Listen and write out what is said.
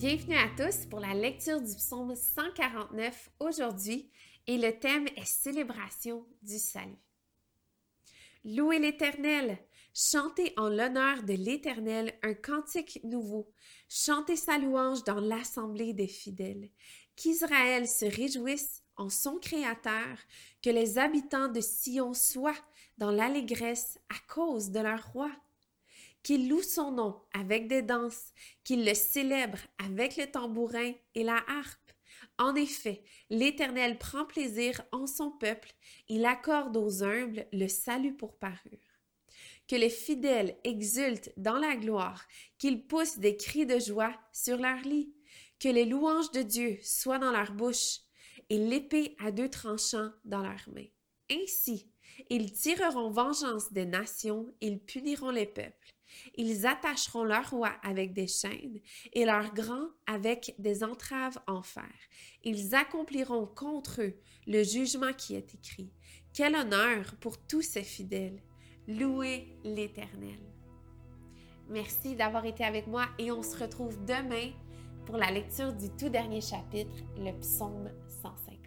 Bienvenue à tous pour la lecture du psaume 149 aujourd'hui et le thème est célébration du salut. Louez l'Éternel, chantez en l'honneur de l'Éternel un cantique nouveau, chantez sa louange dans l'assemblée des fidèles, qu'Israël se réjouisse en son Créateur, que les habitants de Sion soient dans l'allégresse à cause de leur roi qu'il loue son nom avec des danses, qu'il le célèbre avec le tambourin et la harpe. En effet, l'Éternel prend plaisir en son peuple, il accorde aux humbles le salut pour parure. Que les fidèles exultent dans la gloire, qu'ils poussent des cris de joie sur leur lit, que les louanges de Dieu soient dans leur bouche et l'épée à deux tranchants dans leurs mains. Ainsi, ils tireront vengeance des nations, ils puniront les peuples. Ils attacheront leur roi avec des chaînes et leurs grands avec des entraves en fer. Ils accompliront contre eux le jugement qui est écrit. Quel honneur pour tous ces fidèles. Louez l'Éternel. Merci d'avoir été avec moi et on se retrouve demain pour la lecture du tout dernier chapitre, le psaume 105.